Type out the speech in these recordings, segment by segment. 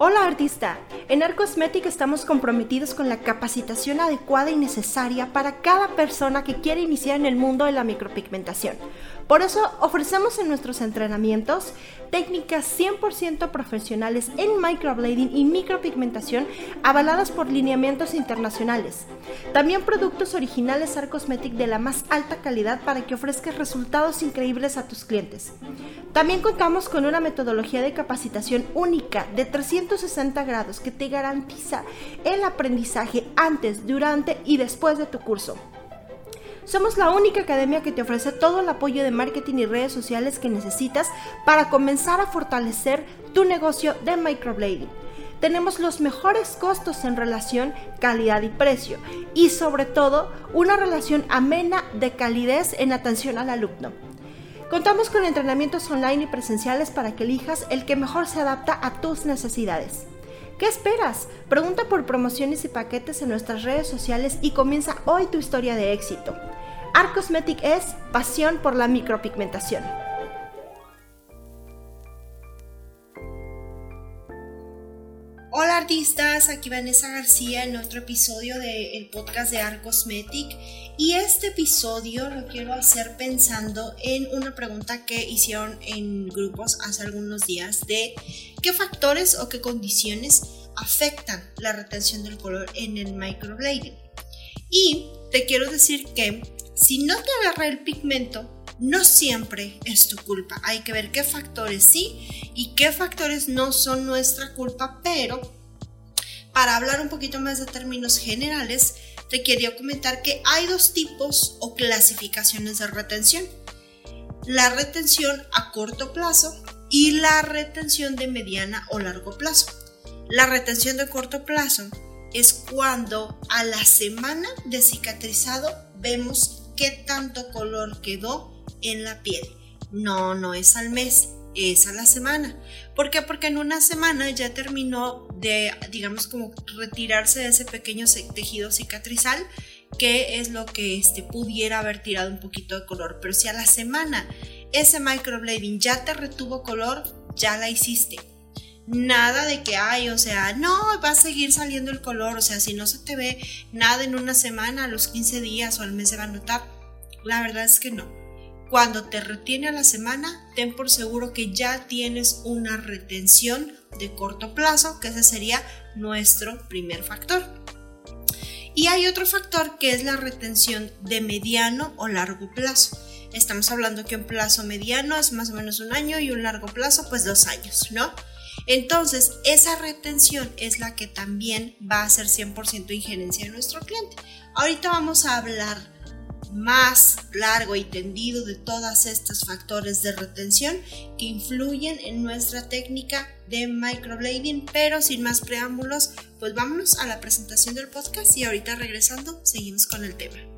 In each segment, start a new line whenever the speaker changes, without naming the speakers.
Hola artista, en Arcosmetic estamos comprometidos con la capacitación adecuada y necesaria para cada persona que quiere iniciar en el mundo de la micropigmentación. Por eso ofrecemos en nuestros entrenamientos técnicas 100% profesionales en microblading y micropigmentación avaladas por lineamientos internacionales. También productos originales Arcosmetic de la más alta calidad para que ofrezcas resultados increíbles a tus clientes. También contamos con una metodología de capacitación única de 360 grados que te garantiza el aprendizaje antes, durante y después de tu curso. Somos la única academia que te ofrece todo el apoyo de marketing y redes sociales que necesitas para comenzar a fortalecer tu negocio de microblading. Tenemos los mejores costos en relación calidad y precio y sobre todo una relación amena de calidez en atención al alumno. Contamos con entrenamientos online y presenciales para que elijas el que mejor se adapta a tus necesidades. ¿Qué esperas? Pregunta por promociones y paquetes en nuestras redes sociales y comienza hoy tu historia de éxito. Art Cosmetic es pasión por la micropigmentación. Hola artistas, aquí Vanessa García en otro episodio del podcast de Art Cosmetic y este episodio lo quiero hacer pensando en una pregunta que hicieron en grupos hace algunos días de qué factores o qué condiciones afectan la retención del color en el microblading. Y te quiero decir que si no te agarra el pigmento, no siempre es tu culpa. Hay que ver qué factores sí y qué factores no son nuestra culpa, pero para hablar un poquito más de términos generales, te quería comentar que hay dos tipos o clasificaciones de retención. La retención a corto plazo y la retención de mediana o largo plazo. La retención de corto plazo es cuando a la semana de cicatrizado vemos qué tanto color quedó en la piel. No, no es al mes, es a la semana. ¿Por qué? Porque en una semana ya terminó de, digamos, como retirarse de ese pequeño tejido cicatrizal, que es lo que este, pudiera haber tirado un poquito de color. Pero si a la semana ese microblading ya te retuvo color, ya la hiciste. Nada de que hay, o sea, no, va a seguir saliendo el color, o sea, si no se te ve nada en una semana, a los 15 días o al mes se va a notar. La verdad es que no. Cuando te retiene a la semana, ten por seguro que ya tienes una retención de corto plazo, que ese sería nuestro primer factor. Y hay otro factor que es la retención de mediano o largo plazo. Estamos hablando que un plazo mediano es más o menos un año y un largo plazo pues dos años, ¿no? Entonces, esa retención es la que también va a ser 100% injerencia de nuestro cliente. Ahorita vamos a hablar más largo y tendido de todos estos factores de retención que influyen en nuestra técnica de microblading, pero sin más preámbulos, pues vámonos a la presentación del podcast y ahorita regresando seguimos con el tema.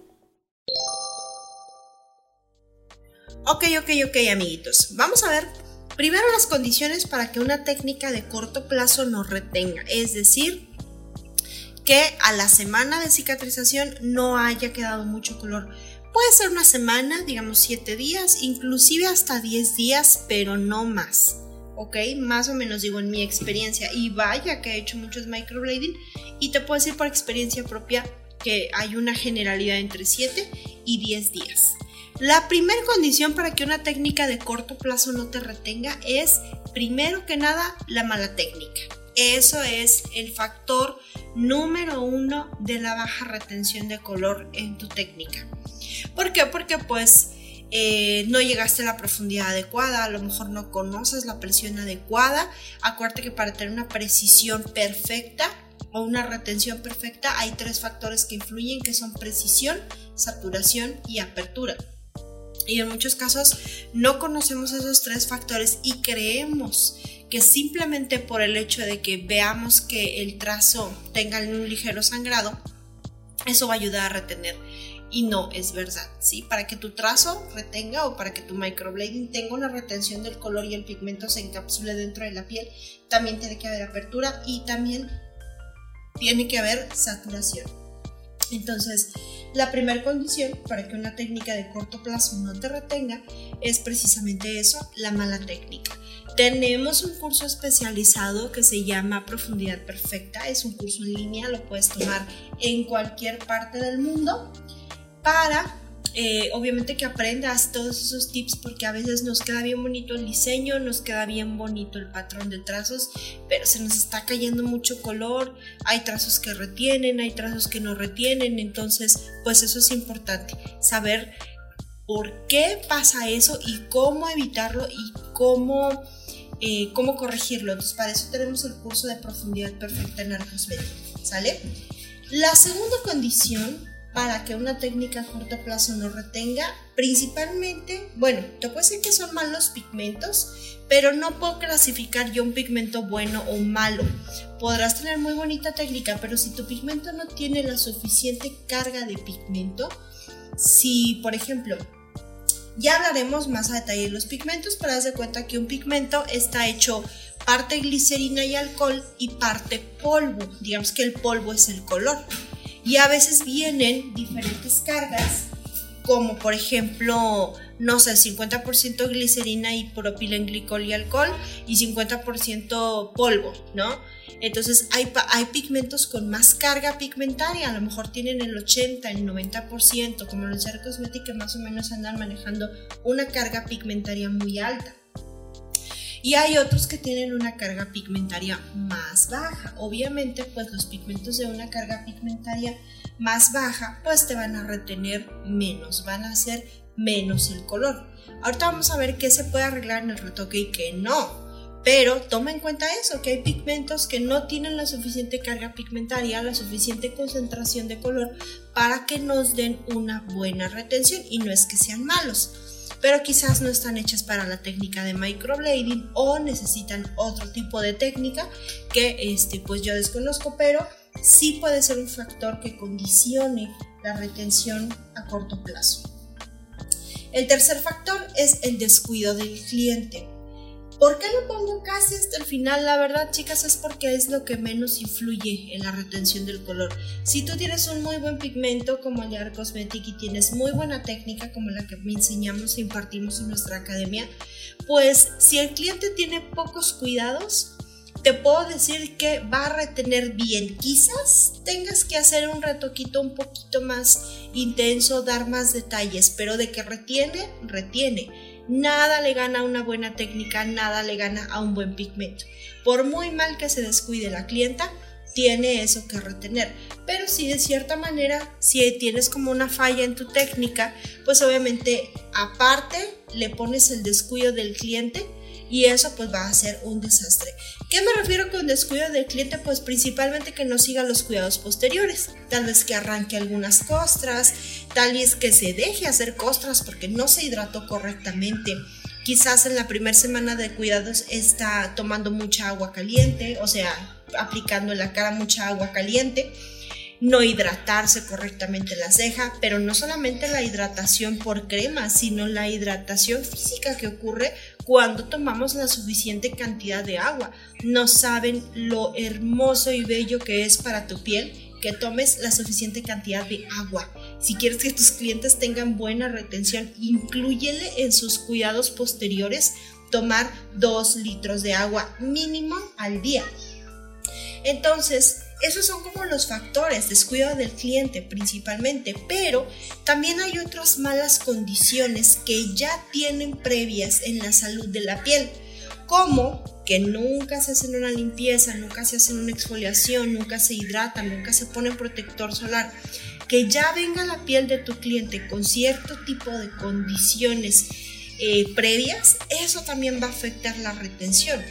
Ok, ok, ok, amiguitos. Vamos a ver primero las condiciones para que una técnica de corto plazo nos retenga, es decir, que a la semana de cicatrización no haya quedado mucho color. Puede ser una semana, digamos 7 días, inclusive hasta 10 días, pero no más. ¿Ok? Más o menos digo en mi experiencia. Y vaya que he hecho muchos microblading. Y te puedo decir por experiencia propia que hay una generalidad entre 7 y 10 días. La primera condición para que una técnica de corto plazo no te retenga es, primero que nada, la mala técnica. Eso es el factor número uno de la baja retención de color en tu técnica. ¿Por qué? Porque pues eh, no llegaste a la profundidad adecuada, a lo mejor no conoces la presión adecuada. Acuérdate que para tener una precisión perfecta o una retención perfecta hay tres factores que influyen que son precisión, saturación y apertura. Y en muchos casos no conocemos esos tres factores y creemos que simplemente por el hecho de que veamos que el trazo tenga un ligero sangrado, eso va a ayudar a retener. Y no es verdad, ¿sí? Para que tu trazo retenga o para que tu microblading tenga una retención del color y el pigmento se encapsule dentro de la piel, también tiene que haber apertura y también tiene que haber saturación. Entonces, la primera condición para que una técnica de corto plazo no te retenga es precisamente eso, la mala técnica. Tenemos un curso especializado que se llama Profundidad Perfecta, es un curso en línea, lo puedes tomar en cualquier parte del mundo para eh, obviamente que aprendas todos esos tips porque a veces nos queda bien bonito el diseño, nos queda bien bonito el patrón de trazos, pero se nos está cayendo mucho color, hay trazos que retienen, hay trazos que no retienen, entonces pues eso es importante, saber por qué pasa eso y cómo evitarlo y cómo, eh, cómo corregirlo. Entonces para eso tenemos el curso de profundidad perfecta en Arcos ¿sale? La segunda condición para que una técnica a corto plazo no retenga, principalmente, bueno, te puedo decir que son malos pigmentos, pero no puedo clasificar yo un pigmento bueno o malo. Podrás tener muy bonita técnica, pero si tu pigmento no tiene la suficiente carga de pigmento, si por ejemplo, ya hablaremos más a detalle de los pigmentos, pero haz de cuenta que un pigmento está hecho parte glicerina y alcohol y parte polvo. Digamos que el polvo es el color. Y a veces vienen diferentes cargas, como por ejemplo, no sé, 50% glicerina y propilenglicol y alcohol y 50% polvo, ¿no? Entonces hay, hay pigmentos con más carga pigmentaria, a lo mejor tienen el 80, el 90%, como los Air que más o menos andan manejando una carga pigmentaria muy alta y hay otros que tienen una carga pigmentaria más baja. Obviamente, pues los pigmentos de una carga pigmentaria más baja, pues te van a retener menos, van a hacer menos el color. Ahorita vamos a ver qué se puede arreglar en el retoque y qué no. Pero toma en cuenta eso, que hay pigmentos que no tienen la suficiente carga pigmentaria, la suficiente concentración de color para que nos den una buena retención y no es que sean malos pero quizás no están hechas para la técnica de microblading o necesitan otro tipo de técnica que este, pues yo desconozco, pero sí puede ser un factor que condicione la retención a corto plazo. El tercer factor es el descuido del cliente. ¿Por qué lo pongo casi hasta el final? La verdad, chicas, es porque es lo que menos influye en la retención del color. Si tú tienes un muy buen pigmento como el de Art Cosmetic y tienes muy buena técnica como la que me enseñamos e impartimos en nuestra academia, pues si el cliente tiene pocos cuidados, te puedo decir que va a retener bien. Quizás tengas que hacer un retoquito un poquito más intenso, dar más detalles, pero de que retiene, retiene. Nada le gana a una buena técnica, nada le gana a un buen pigmento. Por muy mal que se descuide la clienta, tiene eso que retener. Pero si de cierta manera, si tienes como una falla en tu técnica, pues obviamente aparte le pones el descuido del cliente y eso pues va a ser un desastre. ¿Qué me refiero con descuido del cliente? Pues principalmente que no siga los cuidados posteriores, tal vez que arranque algunas costras, tal vez que se deje hacer costras porque no se hidrató correctamente. Quizás en la primera semana de cuidados está tomando mucha agua caliente, o sea, aplicando en la cara mucha agua caliente no hidratarse correctamente la ceja, pero no solamente la hidratación por crema, sino la hidratación física que ocurre cuando tomamos la suficiente cantidad de agua. No saben lo hermoso y bello que es para tu piel que tomes la suficiente cantidad de agua. Si quieres que tus clientes tengan buena retención, incluyele en sus cuidados posteriores tomar 2 litros de agua mínimo al día. Entonces, esos son como los factores, descuido del cliente principalmente, pero también hay otras malas condiciones que ya tienen previas en la salud de la piel, como que nunca se hacen una limpieza, nunca se hacen una exfoliación, nunca se hidratan, nunca se pone protector solar, que ya venga la piel de tu cliente con cierto tipo de condiciones eh, previas, eso también va a afectar la retención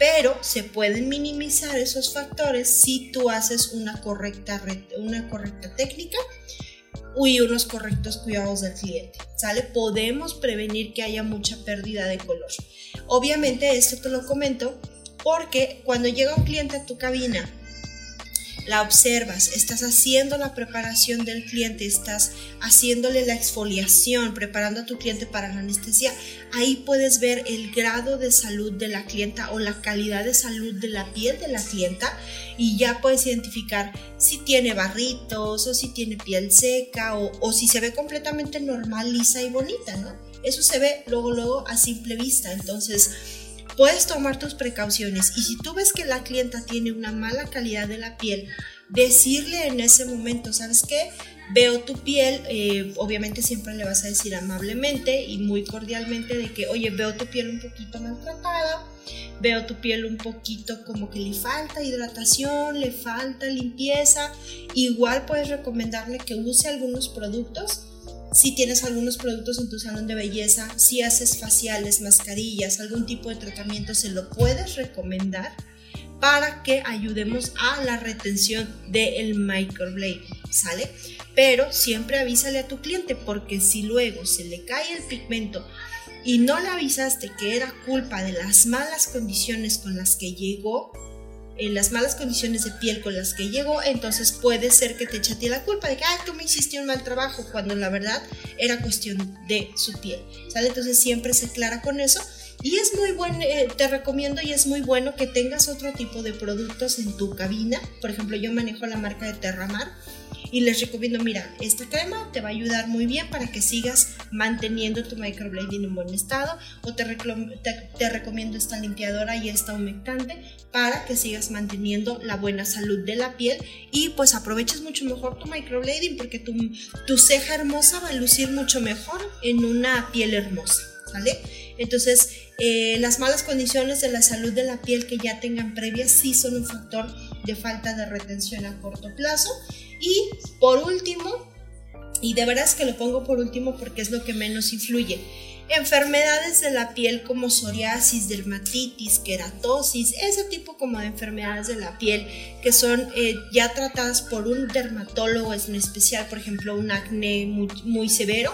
pero se pueden minimizar esos factores si tú haces una correcta, una correcta técnica y unos correctos cuidados del cliente, ¿sale? Podemos prevenir que haya mucha pérdida de color. Obviamente esto te lo comento Porque cuando llega un cliente a tu cabina la observas, estás haciendo la preparación del cliente, estás haciéndole la exfoliación, preparando a tu cliente para la anestesia, ahí puedes ver el grado de salud de la clienta o la calidad de salud de la piel de la clienta y ya puedes identificar si tiene barritos o si tiene piel seca o, o si se ve completamente normal, lisa y bonita, ¿no? Eso se ve luego, luego a simple vista. Entonces, puedes tomar tus precauciones y si tú ves que la clienta tiene una mala calidad de la piel, decirle en ese momento, ¿sabes qué? Veo tu piel, eh, obviamente siempre le vas a decir amablemente y muy cordialmente de que, oye, veo tu piel un poquito maltratada, veo tu piel un poquito como que le falta hidratación, le falta limpieza. Igual puedes recomendarle que use algunos productos si tienes algunos productos en tu salón de belleza, si haces faciales, mascarillas, algún tipo de tratamiento, se lo puedes recomendar para que ayudemos a la retención del microblading, ¿sale? Pero siempre avísale a tu cliente porque si luego se le cae el pigmento y no le avisaste que era culpa de las malas condiciones con las que llegó, en las malas condiciones de piel con las que llegó, entonces puede ser que te eche a ti la culpa de que, ah, tú me hiciste un mal trabajo, cuando la verdad era cuestión de su piel, ¿sale? Entonces siempre se aclara con eso. Y es muy bueno, eh, te recomiendo y es muy bueno que tengas otro tipo de productos en tu cabina. Por ejemplo, yo manejo la marca de Terramar y les recomiendo, mira, esta crema te va a ayudar muy bien para que sigas manteniendo tu microblading en buen estado o te, te, recomiendo esta limpiadora y esta humectante para que sigas manteniendo la buena salud de la piel y pues aproveches mucho mejor tu microblading porque tu, tu ceja hermosa va a lucir mucho mejor en una piel hermosa, ¿vale? Entonces, eh, las malas condiciones de la salud de la piel que ya tengan previas sí son un factor de falta de retención a corto plazo. Y por último, y de veras que lo pongo por último porque es lo que menos influye, enfermedades de la piel como psoriasis, dermatitis, queratosis, ese tipo como de enfermedades de la piel que son eh, ya tratadas por un dermatólogo en especial, por ejemplo, un acné muy, severo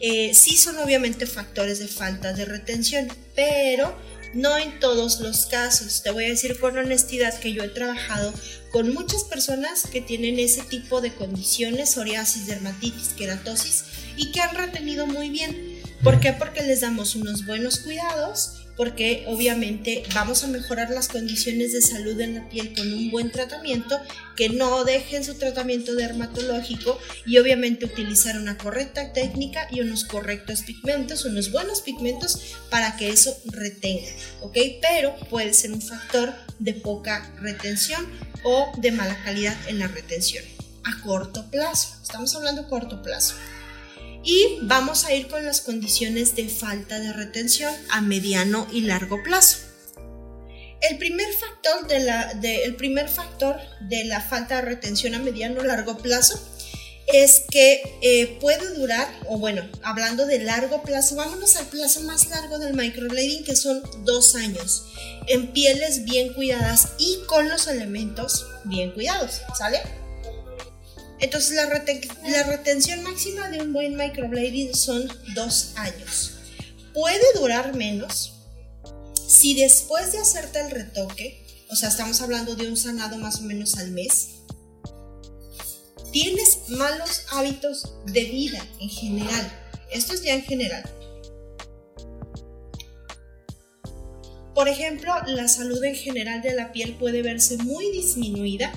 eh, sí son obviamente factores de falta de retención, pero no en todos los casos. Te voy a decir con honestidad que yo he trabajado con muchas personas que tienen ese tipo de condiciones, psoriasis, dermatitis, queratosis, y que han retenido muy bien. ¿Por qué? Porque les damos unos buenos cuidados porque obviamente vamos a mejorar las condiciones de salud en la piel con un buen tratamiento, que no dejen su tratamiento dermatológico y obviamente utilizar una correcta técnica y unos correctos pigmentos, unos buenos pigmentos para que eso retenga, ¿ok? Pero puede ser un factor de poca retención o de mala calidad en la retención a corto plazo. Estamos hablando corto plazo. Y vamos a ir con las condiciones de falta de retención a mediano y largo plazo. El primer factor de la, primer factor de la falta de retención a mediano y largo plazo es que eh, puede durar, o bueno, hablando de largo plazo, vámonos al plazo más largo del microblading, que son dos años, en pieles bien cuidadas y con los elementos bien cuidados, ¿sale? Entonces la, retención máxima de un buen microblading son dos años. Puede durar menos si después de hacerte el retoque, o sea, estamos hablando de un sanado más o menos al mes, tienes malos hábitos de vida en general. Esto es ya en general. Por ejemplo, la salud en general de la piel puede verse muy disminuida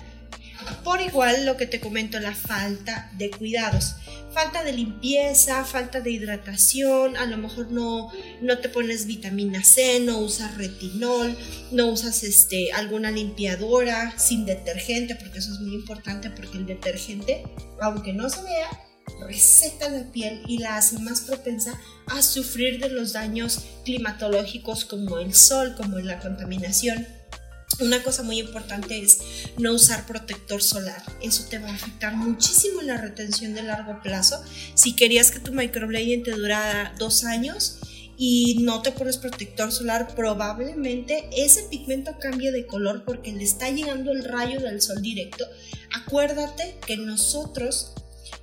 por igual lo que te comento, la falta de cuidados. Falta de limpieza, falta de hidratación, a lo mejor no, no te pones vitamina C, no usas retinol, no usas este, alguna limpiadora sin detergente, porque eso es muy importante porque el detergente, aunque no se vea, reseca la piel y la hace más propensa a sufrir de los daños climatológicos como el sol, como la contaminación una cosa muy importante es no usar protector solar. Eso te va a afectar muchísimo en la retención de largo plazo. Si querías que tu microblading te durara dos años y no te pones protector solar, probablemente ese pigmento cambie de color porque le está llegando el rayo del sol directo. Acuérdate que nosotros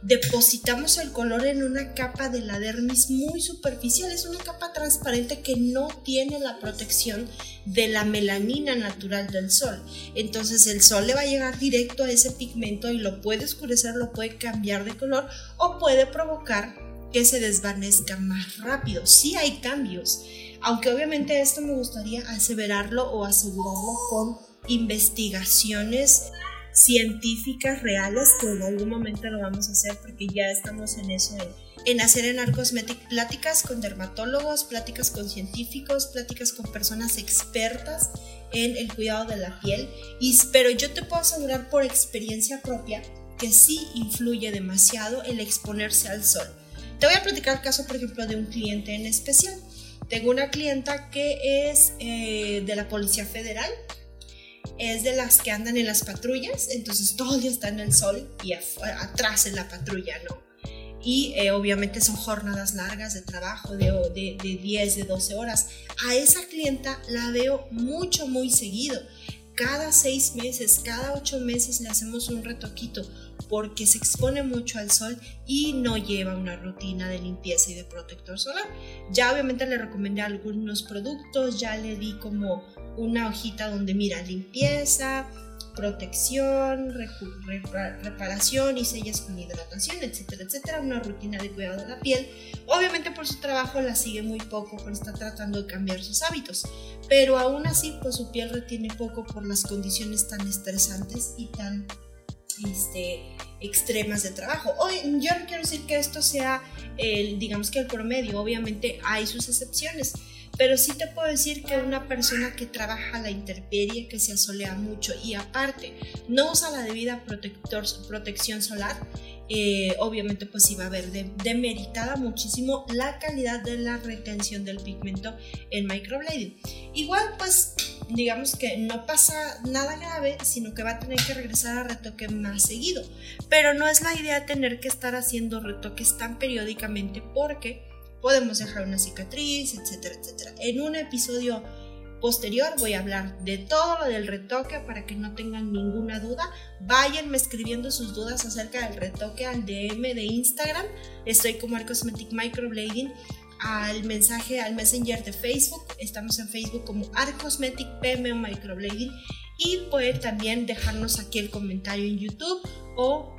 depositamos el color en una capa de la dermis muy superficial, es una capa transparente que no tiene la protección de la melanina natural del sol. Entonces el sol le va a llegar directo a ese pigmento y lo puede oscurecer, lo puede cambiar de color o puede provocar que se desvanezca más rápido. Sí hay cambios, aunque obviamente esto me gustaría aseverarlo o asegurarlo con investigaciones científicas reales que en algún momento lo vamos a hacer porque ya estamos en eso en, hacer en Arcosmetic pláticas con dermatólogos, pláticas con científicos, pláticas con personas expertas en el cuidado de la piel y pero yo te puedo asegurar por experiencia propia que sí influye demasiado el exponerse al sol. Te voy a platicar el caso, por ejemplo, de un cliente en especial. Tengo una clienta que es eh, de la Policía Federal, es de las que andan en las patrullas, entonces todo el día está en el sol y atrás en la patrulla, ¿no? Y eh, obviamente son jornadas largas de trabajo de, de, de 10, de 12 horas. A esa clienta la veo mucho, muy seguido. Cada seis meses, cada ocho meses le hacemos un retoquito porque se expone mucho al sol y no lleva una rutina de limpieza y de protector solar. Ya obviamente le recomendé algunos productos, ya le di como una hojita donde mira limpieza, protección, reparación y sellas con hidratación, etcétera, etcétera, una rutina de cuidado de la piel. Obviamente por su trabajo la sigue muy poco, porque está tratando de cambiar sus hábitos, pero aún así pues su piel retiene poco por las condiciones tan estresantes y tan este, extremas de trabajo. Hoy, yo no quiero decir que esto sea el, digamos que el promedio, obviamente hay sus excepciones, pero sí te puedo decir que una persona que trabaja la intemperie, que se asolea mucho y aparte no usa la debida protección solar, eh, obviamente pues iba a ver demeritada muchísimo la calidad de la retención del pigmento en microblading. Igual pues digamos que no pasa nada grave, sino que va a tener que regresar a retoque más seguido. Pero no es la idea tener que estar haciendo retoques tan periódicamente porque podemos dejar una cicatriz, etcétera, etcétera. En un episodio posterior voy a hablar de todo lo del retoque para que no tengan ninguna duda. Váyanme escribiendo sus dudas acerca del retoque al DM de Instagram. Estoy como Arcosmetic Microblading. Al mensaje, al messenger de Facebook. Estamos en Facebook como Arcosmetic PMO Microblading. Y pueden también dejarnos aquí el comentario en YouTube o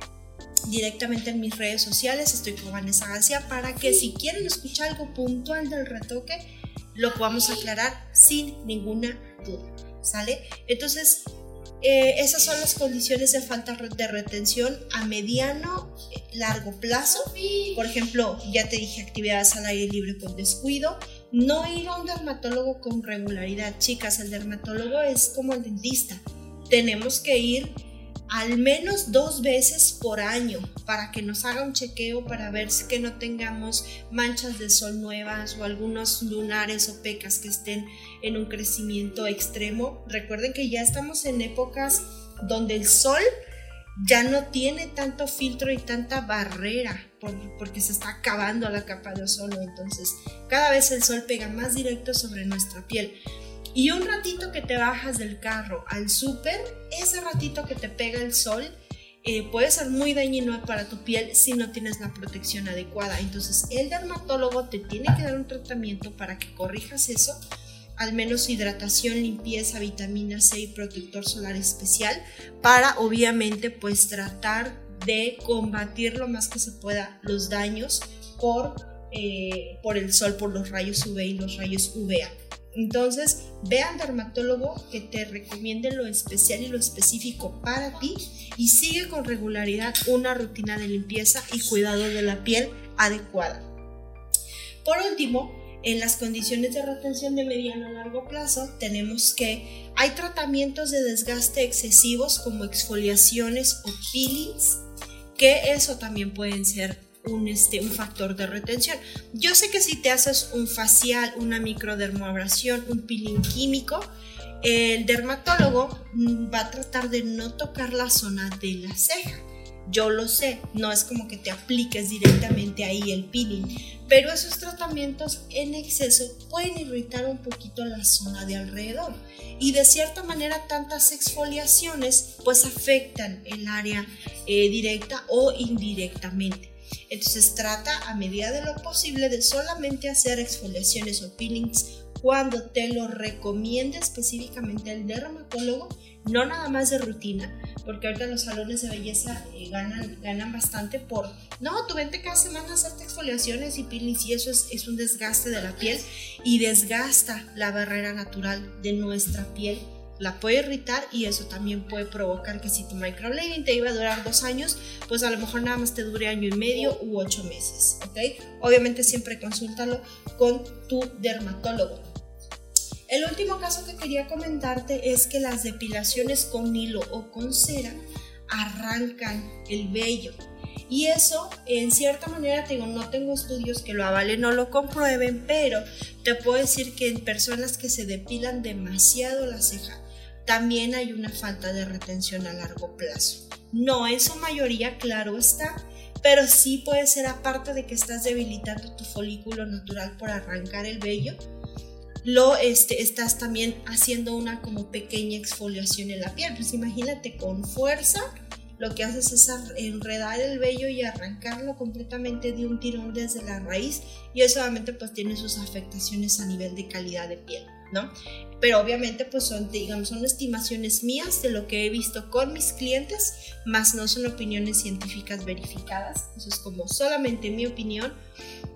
directamente en mis redes sociales. Estoy con Vanessa García para que si quieren escuchar algo puntual del retoque, lo podamos aclarar sin ninguna duda. ¿Sale? Entonces, eh, esas son las condiciones de falta de retención a mediano, largo plazo. Por ejemplo, ya te dije actividades al aire libre con descuido. No ir a un dermatólogo con regularidad. Chicas, el dermatólogo es como el dentista. Tenemos que ir al menos dos veces por año para que nos haga un chequeo para ver que no tengamos manchas de sol nuevas o algunos lunares o pecas que estén en un crecimiento extremo. Recuerden que ya estamos en épocas donde el sol ya no tiene tanto filtro y tanta barrera porque se está acabando la capa de ozono. Entonces, cada vez el sol pega más directo sobre nuestra piel. Y un ratito que te bajas del carro al súper, ese ratito que te pega el sol, eh, puede ser muy dañino para tu piel si no tienes la protección adecuada. Entonces el dermatólogo te tiene que dar un tratamiento para que corrijas eso, al menos hidratación, limpieza, vitamina C y protector solar especial, para obviamente pues tratar de combatir lo más que se pueda los daños por, eh, por el sol, por los rayos UV y los rayos UVA. Entonces, ve al dermatólogo que te recomiende lo especial y lo específico para ti y sigue con regularidad una rutina de limpieza y cuidado de la piel adecuada. Por último, en las condiciones de retención de mediano a largo plazo, tenemos que hay tratamientos de desgaste excesivos como exfoliaciones o peelings, que eso también pueden ser un, este, un factor de retención. Yo sé que si te haces un facial, una microdermoabrasión, un peeling químico, el dermatólogo va a tratar de no tocar la zona de la ceja. yo lo sé, no es como que te apliques directamente ahí el peeling, pero esos tratamientos en exceso pueden irritar un poquito la zona de alrededor y de cierta manera tantas exfoliaciones pues afectan el área eh, directa o indirectamente. Entonces trata a medida de lo posible de solamente hacer exfoliaciones o peelings cuando te lo recomiende específicamente el dermatólogo, no nada más de rutina, porque ahorita los salones de belleza eh, ganan, ganan bastante por, no, tú vente cada semana a hacerte exfoliaciones y peelings y eso es, es un desgaste de la piel y desgasta la barrera natural de nuestra piel la puede irritar y eso también puede provocar que si tu microblading te iba a durar dos años, pues a lo mejor nada más te dure año y medio u ocho meses, ¿ok? Obviamente siempre consúltalo con tu dermatólogo. El último caso que quería comentarte es que las depilaciones con hilo o con cera arrancan el vello. Y eso, en cierta manera, te digo, no tengo estudios que lo avalen, no lo comprueben, pero te puedo decir que en personas que se depilan demasiado la ceja, también hay una falta de retención a largo plazo. No en su mayoría, claro está, pero sí puede ser aparte de que estás debilitando tu folículo natural por arrancar el vello, lo este, estás también haciendo una como pequeña exfoliación en la piel. Pues imagínate con fuerza, lo que haces es enredar el vello y arrancarlo completamente de un tirón desde la raíz y eso obviamente pues tiene sus afectaciones a nivel de calidad de piel. ¿No? Pero obviamente pues son, digamos, son estimaciones mías de lo que he visto con mis clientes, más no son opiniones científicas verificadas. Eso es como solamente mi opinión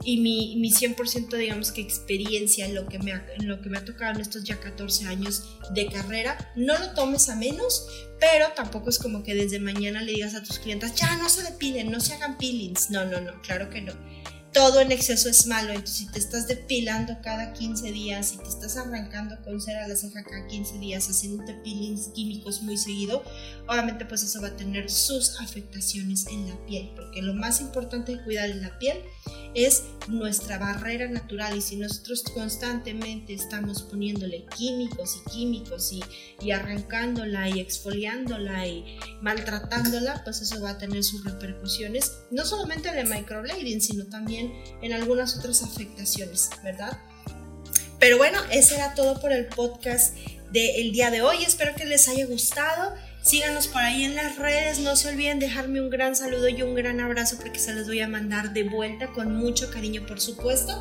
y mi, mi 100% digamos que experiencia en lo que, me ha, en lo que me ha tocado en estos ya 14 años de carrera. No lo tomes a menos, pero tampoco es como que desde mañana le digas a tus clientes, ya no se depilen, no se hagan peelings. No, no, no, claro que no todo en exceso es malo. Entonces, si te estás depilando cada 15 días, si te estás arrancando con cera la ceja cada 15 días, haciéndote peelings químicos muy seguido, obviamente pues eso va a tener sus afectaciones en la piel, porque lo más importante de cuidar en la piel es nuestra barrera natural y si nosotros constantemente estamos poniéndole químicos y químicos y, y arrancándola y exfoliándola y maltratándola, pues eso va a tener sus repercusiones, no solamente en el microblading, sino también en algunas otras afectaciones, ¿verdad? Pero bueno, ese era todo por el podcast del día de hoy. Espero que les haya gustado. Síganos por ahí en las redes. No se olviden dejarme un gran saludo y un gran abrazo porque se los voy a mandar de vuelta con mucho cariño, por supuesto.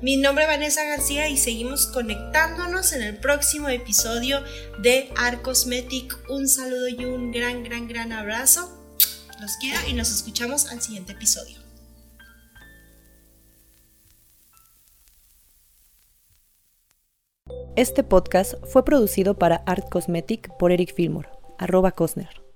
Mi nombre es Vanessa García y seguimos conectándonos en el próximo episodio de Art Cosmetic. Un saludo y un gran, gran, gran abrazo. Los quiero y nos escuchamos al siguiente episodio.
Este podcast fue producido para Art Cosmetic por Eric Fillmore arroba Cosner.